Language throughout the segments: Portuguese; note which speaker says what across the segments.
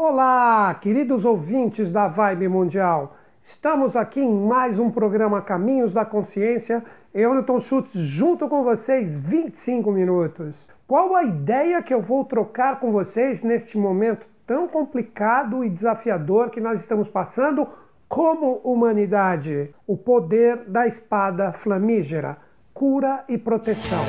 Speaker 1: Olá, queridos ouvintes da Vibe Mundial. Estamos aqui em mais um programa Caminhos da Consciência. Eu, Newton Schultz, junto com vocês, 25 minutos. Qual a ideia que eu vou trocar com vocês neste momento tão complicado e desafiador que nós estamos passando como humanidade? O poder da espada flamígera, cura e proteção.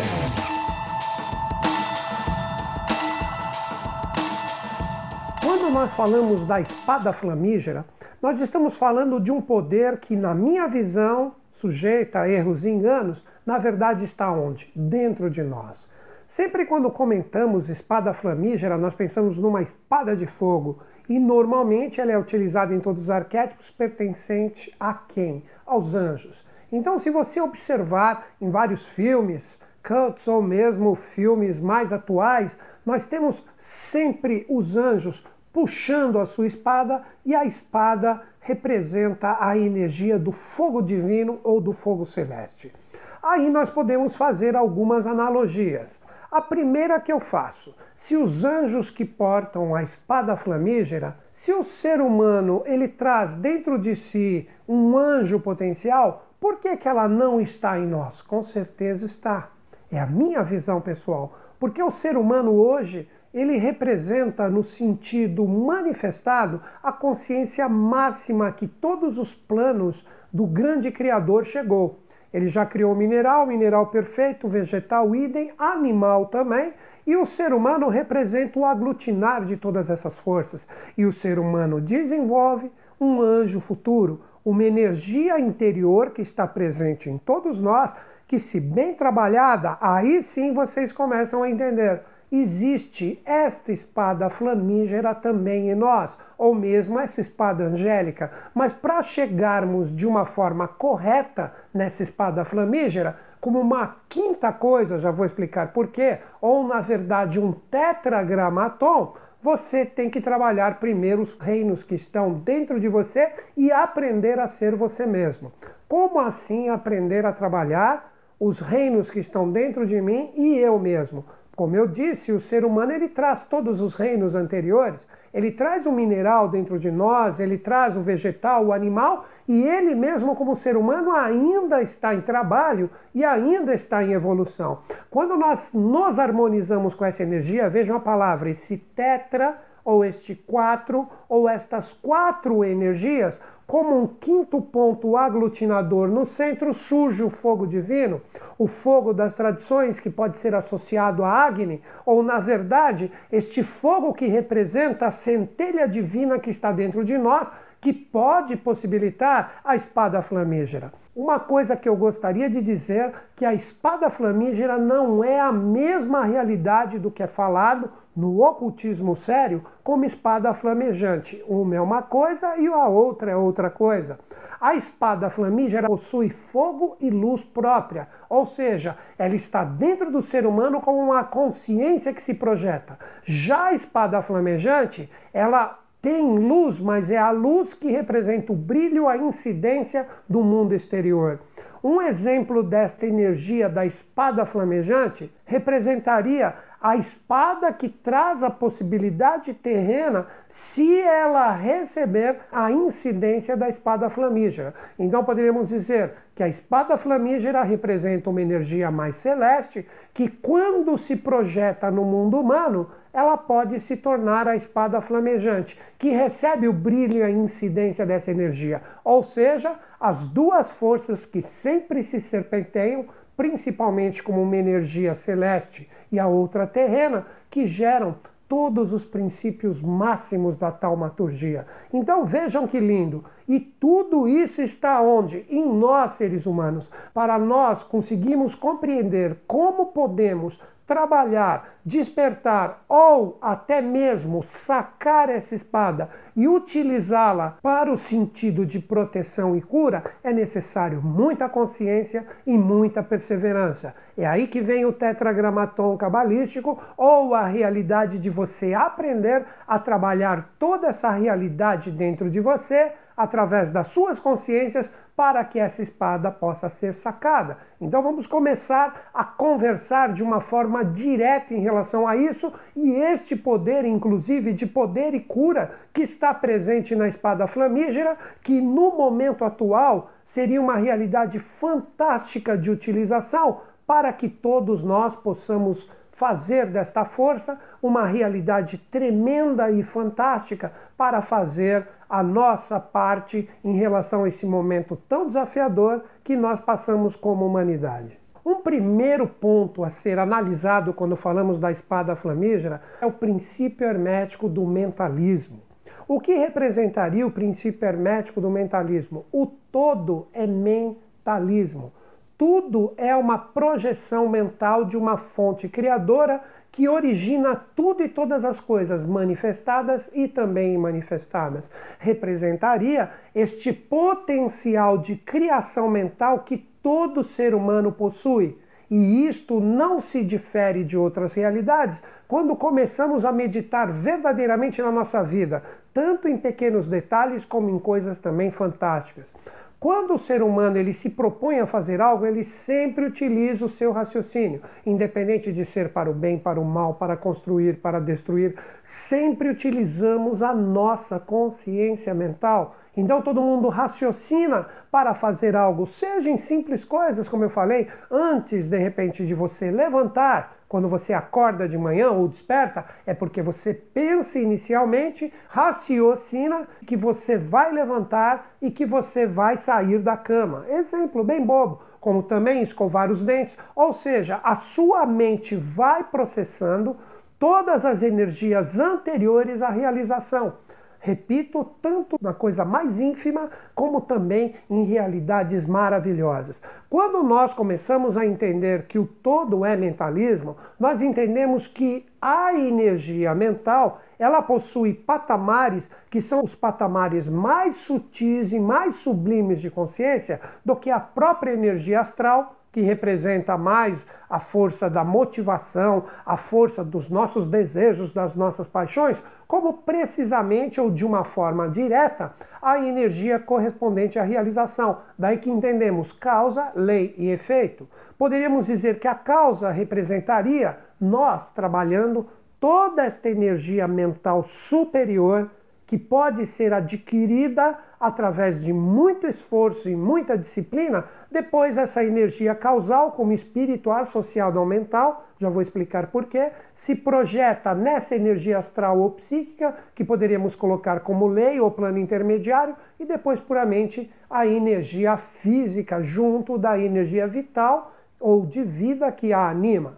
Speaker 1: Nós falamos da espada flamígera, nós estamos falando de um poder que, na minha visão, sujeita a erros e enganos, na verdade está onde? Dentro de nós. Sempre quando comentamos espada flamígera, nós pensamos numa espada de fogo e normalmente ela é utilizada em todos os arquétipos pertencente a quem? Aos anjos. Então, se você observar em vários filmes, cults ou mesmo filmes mais atuais, nós temos sempre os anjos puxando a sua espada e a espada representa a energia do fogo divino ou do fogo celeste. Aí nós podemos fazer algumas analogias. A primeira que eu faço, se os anjos que portam a espada flamígera, se o ser humano ele traz dentro de si um anjo potencial, por que, que ela não está em nós? Com certeza está. É a minha visão pessoal. Porque o ser humano hoje, ele representa no sentido manifestado a consciência máxima que todos os planos do grande Criador chegou. Ele já criou mineral, mineral perfeito, vegetal idem, animal também, e o ser humano representa o aglutinar de todas essas forças. E o ser humano desenvolve um anjo futuro, uma energia interior que está presente em todos nós, que se bem trabalhada, aí sim vocês começam a entender existe esta espada flamígera também em nós, ou mesmo essa espada angélica. Mas para chegarmos de uma forma correta nessa espada flamígera, como uma quinta coisa, já vou explicar por quê, ou na verdade um tetragramaton, você tem que trabalhar primeiro os reinos que estão dentro de você e aprender a ser você mesmo. Como assim aprender a trabalhar os reinos que estão dentro de mim e eu mesmo? Como eu disse, o ser humano ele traz todos os reinos anteriores, ele traz o mineral dentro de nós, ele traz o vegetal, o animal, e ele mesmo como ser humano ainda está em trabalho e ainda está em evolução. Quando nós nos harmonizamos com essa energia, vejam a palavra, esse tetra ou este quatro ou estas quatro energias, como um quinto ponto aglutinador no centro surge o fogo divino, o fogo das tradições que pode ser associado a Agni, ou na verdade, este fogo que representa a centelha divina que está dentro de nós, que pode possibilitar a espada flamígera. Uma coisa que eu gostaria de dizer que a espada flamígera não é a mesma realidade do que é falado no ocultismo sério como espada flamejante. Uma é uma coisa e a outra é outra coisa. A espada flamígera possui fogo e luz própria, ou seja, ela está dentro do ser humano como uma consciência que se projeta. Já a espada flamejante, ela tem luz, mas é a luz que representa o brilho, a incidência do mundo exterior. Um exemplo desta energia da espada flamejante representaria a espada que traz a possibilidade terrena se ela receber a incidência da espada flamígera. Então poderíamos dizer que a espada flamígera representa uma energia mais celeste que, quando se projeta no mundo humano, ela pode se tornar a espada flamejante, que recebe o brilho e a incidência dessa energia. Ou seja, as duas forças que sempre se serpenteiam principalmente como uma energia celeste e a outra terrena, que geram todos os princípios máximos da taumaturgia. Então vejam que lindo! E tudo isso está onde? Em nós, seres humanos. Para nós conseguirmos compreender como podemos trabalhar, despertar ou até mesmo sacar essa espada e utilizá-la para o sentido de proteção e cura, é necessário muita consciência e muita perseverança. É aí que vem o tetragramaton cabalístico ou a realidade de você aprender a trabalhar toda essa realidade dentro de você através das suas consciências para que essa espada possa ser sacada. Então vamos começar a conversar de uma forma direta em relação a isso e este poder, inclusive de poder e cura, que está presente na espada flamígera, que no momento atual seria uma realidade fantástica de utilização para que todos nós possamos fazer desta força uma realidade tremenda e fantástica para fazer a nossa parte em relação a esse momento tão desafiador que nós passamos como humanidade. Um primeiro ponto a ser analisado quando falamos da espada flamígera é o princípio hermético do mentalismo. O que representaria o princípio hermético do mentalismo? O todo é mentalismo. Tudo é uma projeção mental de uma fonte criadora que origina tudo e todas as coisas manifestadas e também imanifestadas. Representaria este potencial de criação mental que todo ser humano possui. E isto não se difere de outras realidades quando começamos a meditar verdadeiramente na nossa vida, tanto em pequenos detalhes como em coisas também fantásticas. Quando o ser humano ele se propõe a fazer algo, ele sempre utiliza o seu raciocínio, independente de ser para o bem, para o mal, para construir, para destruir, sempre utilizamos a nossa consciência mental. Então todo mundo raciocina para fazer algo, seja em simples coisas, como eu falei, antes de repente de você levantar, quando você acorda de manhã ou desperta, é porque você pensa inicialmente, raciocina que você vai levantar e que você vai sair da cama. Exemplo bem bobo, como também escovar os dentes. Ou seja, a sua mente vai processando todas as energias anteriores à realização. Repito, tanto na coisa mais ínfima, como também em realidades maravilhosas. Quando nós começamos a entender que o todo é mentalismo, nós entendemos que a energia mental ela possui patamares que são os patamares mais sutis e mais sublimes de consciência do que a própria energia astral que representa mais a força da motivação, a força dos nossos desejos, das nossas paixões, como precisamente ou de uma forma direta a energia correspondente à realização. Daí que entendemos causa, lei e efeito. Poderíamos dizer que a causa representaria nós trabalhando toda esta energia mental superior que pode ser adquirida através de muito esforço e muita disciplina, depois essa energia causal, como espírito associado ao mental, já vou explicar porquê, se projeta nessa energia astral ou psíquica, que poderíamos colocar como lei ou plano intermediário, e depois puramente a energia física junto da energia vital ou de vida que a anima.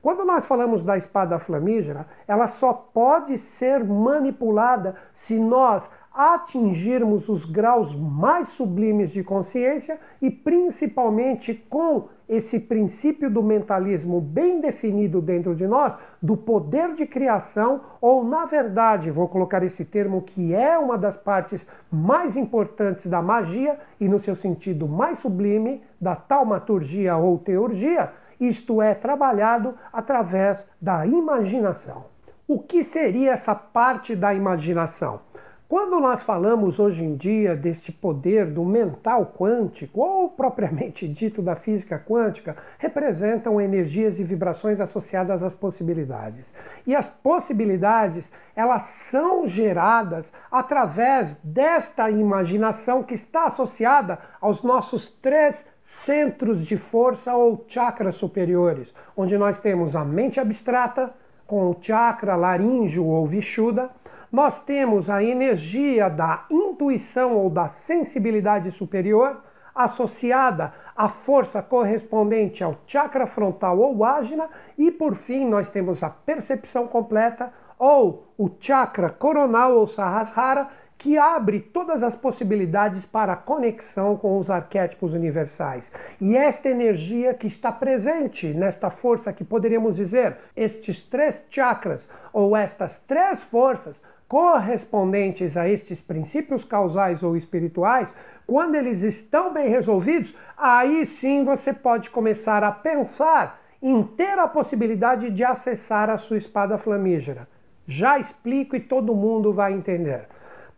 Speaker 1: Quando nós falamos da espada flamígera, ela só pode ser manipulada se nós atingirmos os graus mais sublimes de consciência e principalmente com esse princípio do mentalismo bem definido dentro de nós, do poder de criação, ou na verdade, vou colocar esse termo que é uma das partes mais importantes da magia e no seu sentido mais sublime da taumaturgia ou teurgia, isto é trabalhado através da imaginação. O que seria essa parte da imaginação? Quando nós falamos hoje em dia desse poder do mental quântico, ou propriamente dito da física quântica, representam energias e vibrações associadas às possibilidades. E as possibilidades, elas são geradas através desta imaginação que está associada aos nossos três centros de força ou chakras superiores, onde nós temos a mente abstrata, com o chakra laríngeo ou vishuda, nós temos a energia da intuição ou da sensibilidade superior associada à força correspondente ao chakra frontal ou ágina e por fim nós temos a percepção completa ou o chakra coronal ou sahasrara que abre todas as possibilidades para a conexão com os arquétipos universais. E esta energia que está presente nesta força que poderíamos dizer, estes três chakras ou estas três forças correspondentes a estes princípios causais ou espirituais, quando eles estão bem resolvidos, aí sim você pode começar a pensar em ter a possibilidade de acessar a sua espada flamígera. Já explico e todo mundo vai entender.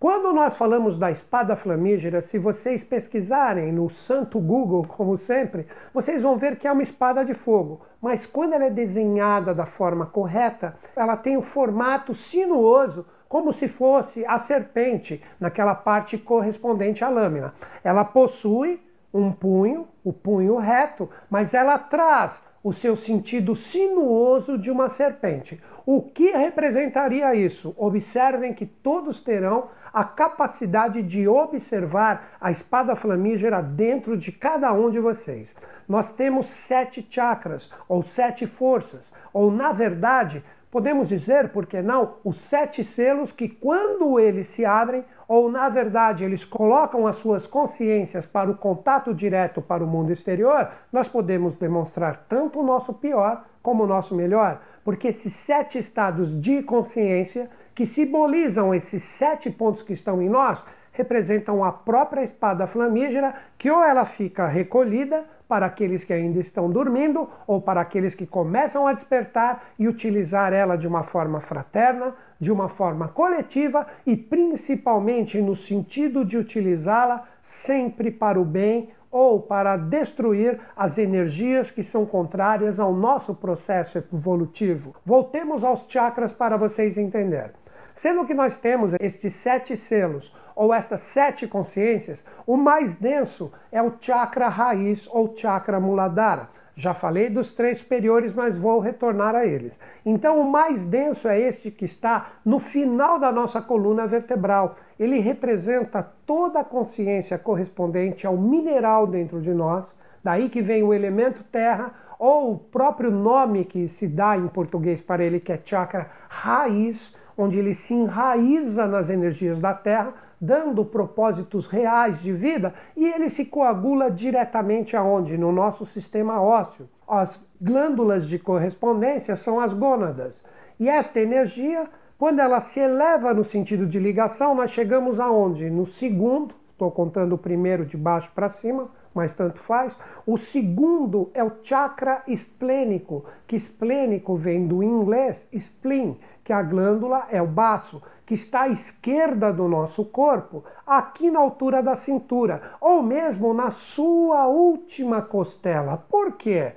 Speaker 1: Quando nós falamos da espada flamígera, se vocês pesquisarem no santo Google, como sempre, vocês vão ver que é uma espada de fogo. Mas quando ela é desenhada da forma correta, ela tem o formato sinuoso, como se fosse a serpente, naquela parte correspondente à lâmina. Ela possui um punho, o punho reto, mas ela traz o seu sentido sinuoso de uma serpente. O que representaria isso? Observem que todos terão a capacidade de observar a espada flamígera dentro de cada um de vocês. Nós temos sete chakras, ou sete forças, ou na verdade, podemos dizer, por que não, os sete selos que, quando eles se abrem, ou na verdade eles colocam as suas consciências para o contato direto para o mundo exterior, nós podemos demonstrar tanto o nosso pior como o nosso melhor, porque esses sete estados de consciência que simbolizam esses sete pontos que estão em nós, representam a própria espada flamígera, que ou ela fica recolhida para aqueles que ainda estão dormindo, ou para aqueles que começam a despertar e utilizar ela de uma forma fraterna, de uma forma coletiva e principalmente no sentido de utilizá-la sempre para o bem ou para destruir as energias que são contrárias ao nosso processo evolutivo. Voltemos aos chakras para vocês entenderem. Sendo que nós temos estes sete selos, ou estas sete consciências, o mais denso é o chakra raiz ou chakra muladhara. Já falei dos três superiores, mas vou retornar a eles. Então, o mais denso é este que está no final da nossa coluna vertebral. Ele representa toda a consciência correspondente ao mineral dentro de nós, daí que vem o elemento terra, ou o próprio nome que se dá em português para ele, que é chakra raiz, onde ele se enraiza nas energias da Terra, dando propósitos reais de vida, e ele se coagula diretamente aonde? No nosso sistema ósseo. As glândulas de correspondência são as gônadas. E esta energia, quando ela se eleva no sentido de ligação, nós chegamos aonde? No segundo, estou contando o primeiro de baixo para cima, mas tanto faz. O segundo é o chakra esplênico, que esplênico vem do inglês spleen, que a glândula é o baço, que está à esquerda do nosso corpo, aqui na altura da cintura, ou mesmo na sua última costela. Por quê?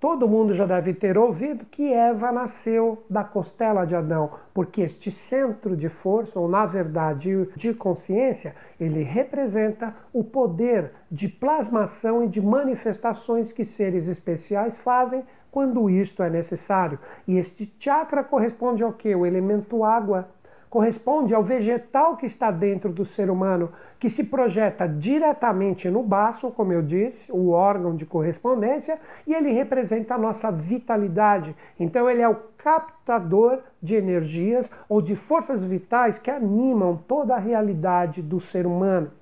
Speaker 1: Todo mundo já deve ter ouvido que Eva nasceu da costela de Adão, porque este centro de força, ou na verdade de consciência, ele representa o poder de plasmação e de manifestações que seres especiais fazem quando isto é necessário. E este chakra corresponde ao que? O elemento água corresponde ao vegetal que está dentro do ser humano, que se projeta diretamente no baço, como eu disse, o órgão de correspondência, e ele representa a nossa vitalidade. Então, ele é o captador de energias ou de forças vitais que animam toda a realidade do ser humano.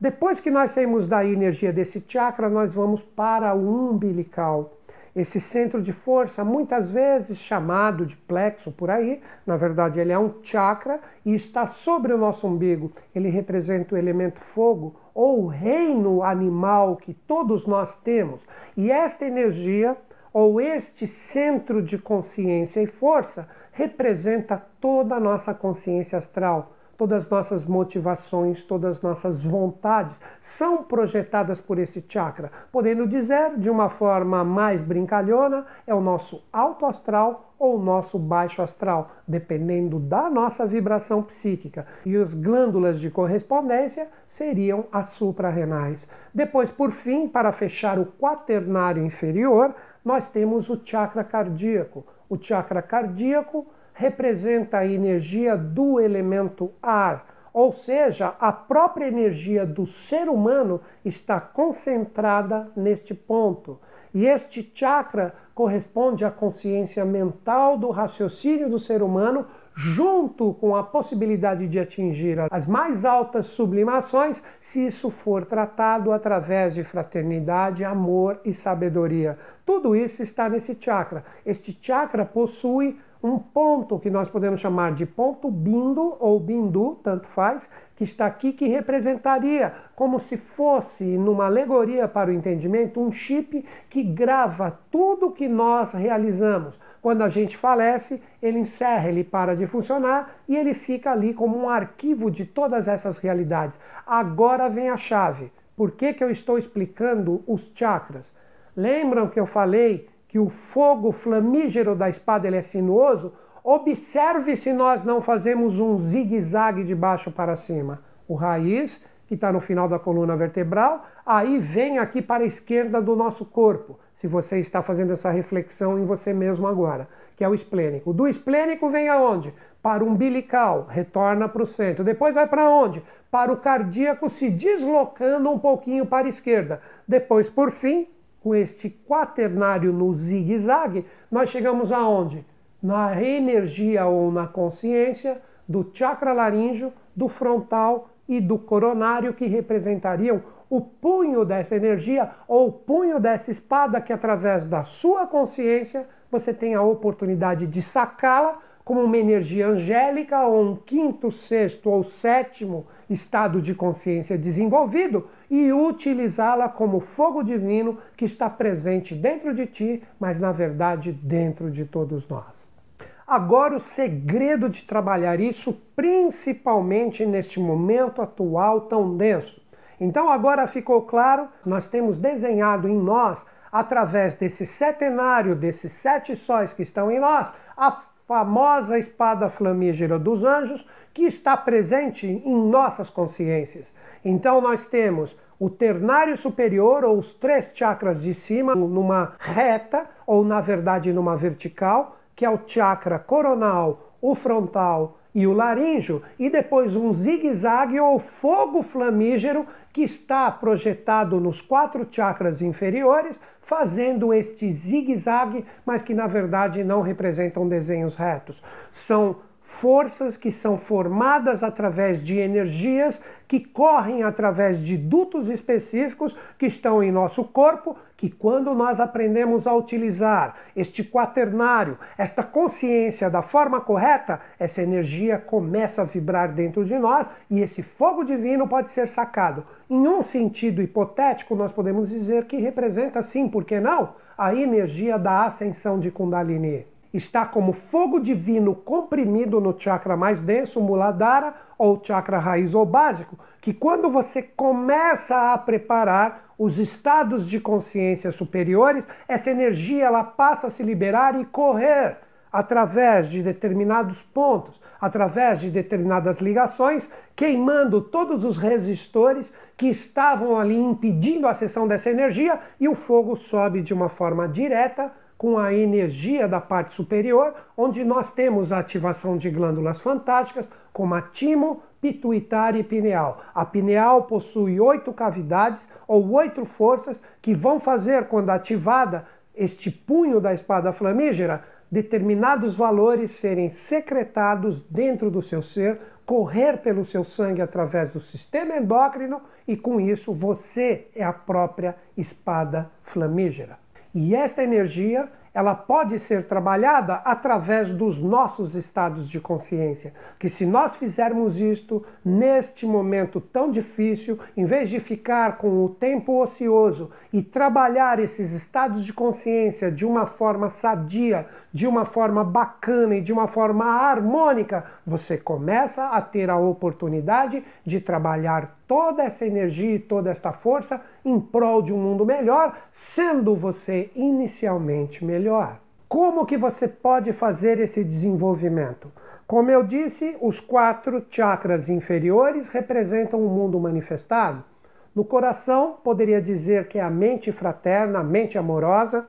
Speaker 1: Depois que nós saímos da energia desse chakra, nós vamos para o umbilical. Esse centro de força, muitas vezes chamado de plexo por aí, na verdade ele é um chakra e está sobre o nosso umbigo. Ele representa o elemento fogo ou o reino animal que todos nós temos. E esta energia ou este centro de consciência e força representa toda a nossa consciência astral todas as nossas motivações, todas as nossas vontades são projetadas por esse chakra. Podendo dizer, de uma forma mais brincalhona, é o nosso alto astral ou o nosso baixo astral, dependendo da nossa vibração psíquica. E as glândulas de correspondência seriam as suprarrenais. Depois, por fim, para fechar o quaternário inferior, nós temos o chakra cardíaco. O chakra cardíaco representa a energia do elemento ar, ou seja, a própria energia do ser humano está concentrada neste ponto. E este chakra corresponde à consciência mental do raciocínio do ser humano, junto com a possibilidade de atingir as mais altas sublimações, se isso for tratado através de fraternidade, amor e sabedoria. Tudo isso está nesse chakra. Este chakra possui um ponto que nós podemos chamar de ponto bindo ou bindu, tanto faz, que está aqui, que representaria como se fosse, numa alegoria para o entendimento, um chip que grava tudo que nós realizamos. Quando a gente falece, ele encerra, ele para de funcionar e ele fica ali como um arquivo de todas essas realidades. Agora vem a chave. Por que, que eu estou explicando os chakras? Lembram que eu falei que o fogo flamígero da espada ele é sinuoso? Observe se nós não fazemos um zigue-zague de baixo para cima. O raiz, que está no final da coluna vertebral, aí vem aqui para a esquerda do nosso corpo. Se você está fazendo essa reflexão em você mesmo agora, que é o esplênico. Do esplênico vem aonde? Para o umbilical, retorna para o centro. Depois vai para onde? Para o cardíaco, se deslocando um pouquinho para a esquerda. Depois, por fim, com este quaternário no zigue-zague, nós chegamos aonde? na energia ou na consciência do chakra laríngeo, do frontal e do coronário, que representariam o punho dessa energia ou o punho dessa espada que, através da sua consciência, você tem a oportunidade de sacá-la como uma energia angélica ou um quinto, sexto ou sétimo estado de consciência desenvolvido e utilizá-la como fogo divino que está presente dentro de ti, mas na verdade dentro de todos nós. Agora, o segredo de trabalhar isso, principalmente neste momento atual tão denso. Então, agora ficou claro, nós temos desenhado em nós, através desse setenário, desses sete sóis que estão em nós, a famosa espada flamígera dos anjos, que está presente em nossas consciências. Então, nós temos o ternário superior, ou os três chakras de cima, numa reta, ou na verdade numa vertical, que é o chakra coronal, o frontal e o laríngeo, e depois um zigue-zague ou fogo flamígero que está projetado nos quatro chakras inferiores, fazendo este zigue-zague, mas que na verdade não representam desenhos retos. São forças que são formadas através de energias que correm através de dutos específicos que estão em nosso corpo, que quando nós aprendemos a utilizar este quaternário, esta consciência da forma correta, essa energia começa a vibrar dentro de nós e esse fogo divino pode ser sacado. Em um sentido hipotético, nós podemos dizer que representa sim, por que não? A energia da ascensão de Kundalini está como fogo divino comprimido no chakra mais denso, Muladhara, ou chakra raiz ou básico, que quando você começa a preparar os estados de consciência superiores, essa energia ela passa a se liberar e correr através de determinados pontos, através de determinadas ligações, queimando todos os resistores que estavam ali impedindo a acessão dessa energia e o fogo sobe de uma forma direta com a energia da parte superior, onde nós temos a ativação de glândulas fantásticas, como a timo, pituitária e pineal. A pineal possui oito cavidades ou oito forças que vão fazer, quando ativada, este punho da espada flamígera, determinados valores serem secretados dentro do seu ser, correr pelo seu sangue através do sistema endócrino e com isso você é a própria espada flamígera. E esta energia, ela pode ser trabalhada através dos nossos estados de consciência. Que se nós fizermos isto neste momento tão difícil, em vez de ficar com o tempo ocioso e trabalhar esses estados de consciência de uma forma sadia, de uma forma bacana e de uma forma harmônica, você começa a ter a oportunidade de trabalhar toda essa energia e toda esta força em prol de um mundo melhor, sendo você inicialmente melhor. Como que você pode fazer esse desenvolvimento? Como eu disse, os quatro chakras inferiores representam o mundo manifestado. No coração, poderia dizer que é a mente fraterna, a mente amorosa.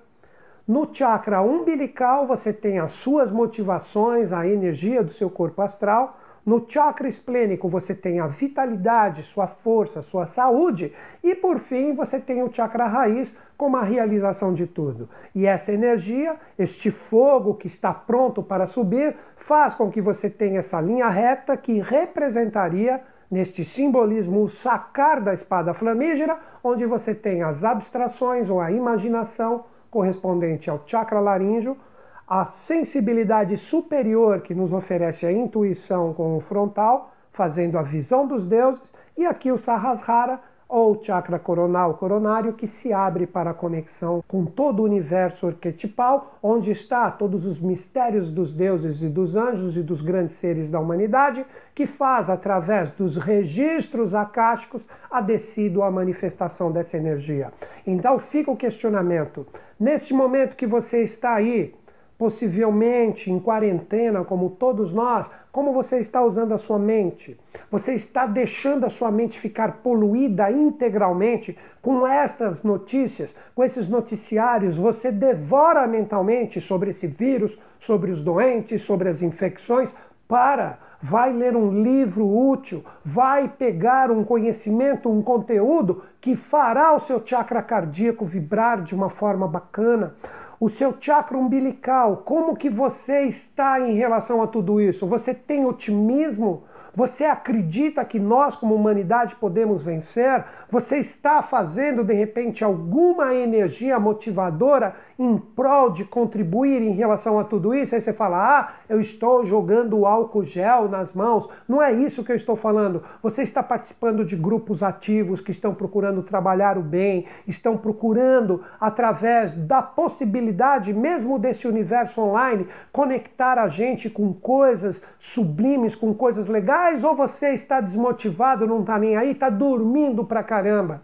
Speaker 1: No chakra umbilical, você tem as suas motivações, a energia do seu corpo astral. No chakra esplênico, você tem a vitalidade, sua força, sua saúde. E por fim, você tem o chakra raiz, como a realização de tudo. E essa energia, este fogo que está pronto para subir, faz com que você tenha essa linha reta que representaria neste simbolismo o sacar da espada flamígera, onde você tem as abstrações ou a imaginação correspondente ao chakra laríngeo, a sensibilidade superior que nos oferece a intuição com o frontal, fazendo a visão dos deuses, e aqui o Sahasrara, ou chakra coronal coronário, que se abre para a conexão com todo o universo arquetipal, onde está todos os mistérios dos deuses e dos anjos e dos grandes seres da humanidade, que faz, através dos registros acásticos, a descida a manifestação dessa energia. Então fica o questionamento. Neste momento que você está aí, possivelmente em quarentena, como todos nós, como você está usando a sua mente? Você está deixando a sua mente ficar poluída integralmente com estas notícias, com esses noticiários? Você devora mentalmente sobre esse vírus, sobre os doentes, sobre as infecções? Para! Vai ler um livro útil, vai pegar um conhecimento, um conteúdo que fará o seu chakra cardíaco vibrar de uma forma bacana o seu chakra umbilical, como que você está em relação a tudo isso? Você tem otimismo? Você acredita que nós, como humanidade, podemos vencer? Você está fazendo, de repente, alguma energia motivadora em prol de contribuir em relação a tudo isso? Aí você fala, ah, eu estou jogando álcool gel nas mãos. Não é isso que eu estou falando. Você está participando de grupos ativos que estão procurando trabalhar o bem, estão procurando, através da possibilidade, mesmo desse universo online, conectar a gente com coisas sublimes, com coisas legais ou você está desmotivado, não está nem aí, está dormindo pra caramba.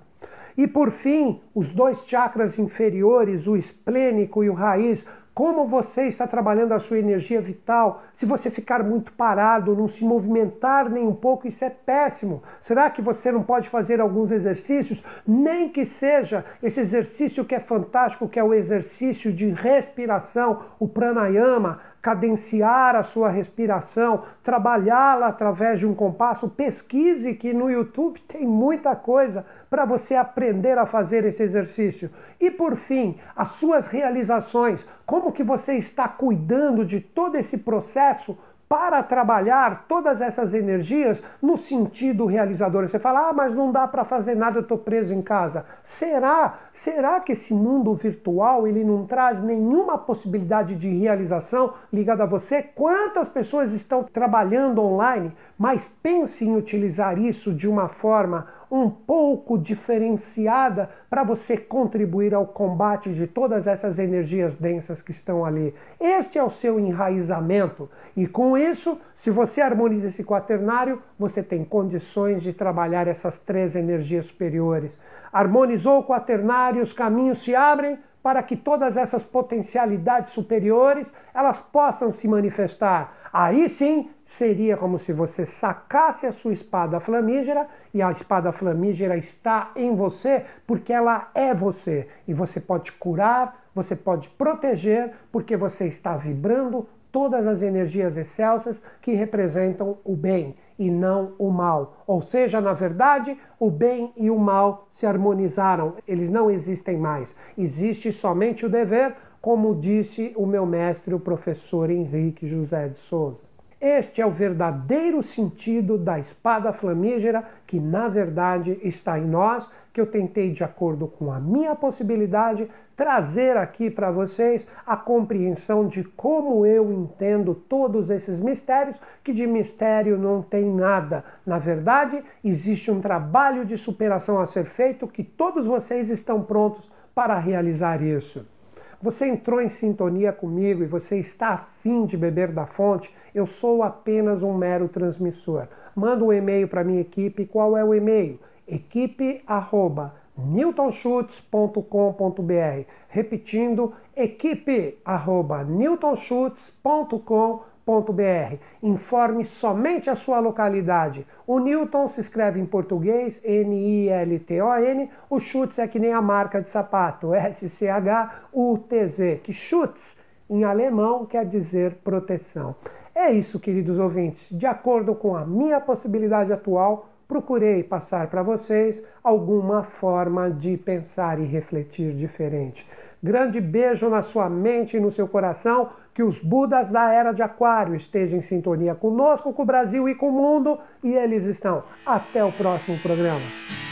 Speaker 1: E por fim, os dois chakras inferiores, o esplênico e o raiz, como você está trabalhando a sua energia vital. Se você ficar muito parado, não se movimentar nem um pouco, isso é péssimo. Será que você não pode fazer alguns exercícios? Nem que seja esse exercício que é fantástico, que é o exercício de respiração, o pranayama, cadenciar a sua respiração, trabalhá-la através de um compasso. Pesquise que no YouTube tem muita coisa para você aprender a fazer esse exercício. E por fim, as suas realizações, como que você está cuidando de todo esse processo para trabalhar todas essas energias no sentido realizador. Você fala, ah, mas não dá para fazer nada, eu estou preso em casa. Será? Será que esse mundo virtual ele não traz nenhuma possibilidade de realização ligada a você? Quantas pessoas estão trabalhando online, mas pense em utilizar isso de uma forma um pouco diferenciada para você contribuir ao combate de todas essas energias densas que estão ali. Este é o seu enraizamento e com isso, se você harmoniza esse quaternário, você tem condições de trabalhar essas três energias superiores. Harmonizou o quaternário, os caminhos se abrem para que todas essas potencialidades superiores elas possam se manifestar. Aí sim seria como se você sacasse a sua espada flamígera e a espada flamígera está em você porque ela é você e você pode curar, você pode proteger porque você está vibrando todas as energias excelsas que representam o bem e não o mal. Ou seja, na verdade, o bem e o mal se harmonizaram, eles não existem mais. Existe somente o dever, como disse o meu mestre, o professor Henrique José de Souza. Este é o verdadeiro sentido da espada flamígera que, na verdade, está em nós, que eu tentei, de acordo com a minha possibilidade, trazer aqui para vocês a compreensão de como eu entendo todos esses mistérios, que de mistério não tem nada. Na verdade, existe um trabalho de superação a ser feito que todos vocês estão prontos para realizar isso. Você entrou em sintonia comigo e você está afim de beber da fonte, eu sou apenas um mero transmissor. Manda um e-mail para minha equipe. Qual é o e-mail? equipe@newtonschutz.com.br. Repetindo, equipe@newtonschutz.com.br Informe somente a sua localidade. O Newton se escreve em português, N-I-L-T-O-N. O Schutz é que nem a marca de sapato, S-C-H-U-T-Z, que Schutz em alemão quer dizer proteção. É isso, queridos ouvintes. De acordo com a minha possibilidade atual, procurei passar para vocês alguma forma de pensar e refletir diferente. Grande beijo na sua mente e no seu coração. Que os Budas da Era de Aquário estejam em sintonia conosco, com o Brasil e com o mundo. E eles estão. Até o próximo programa.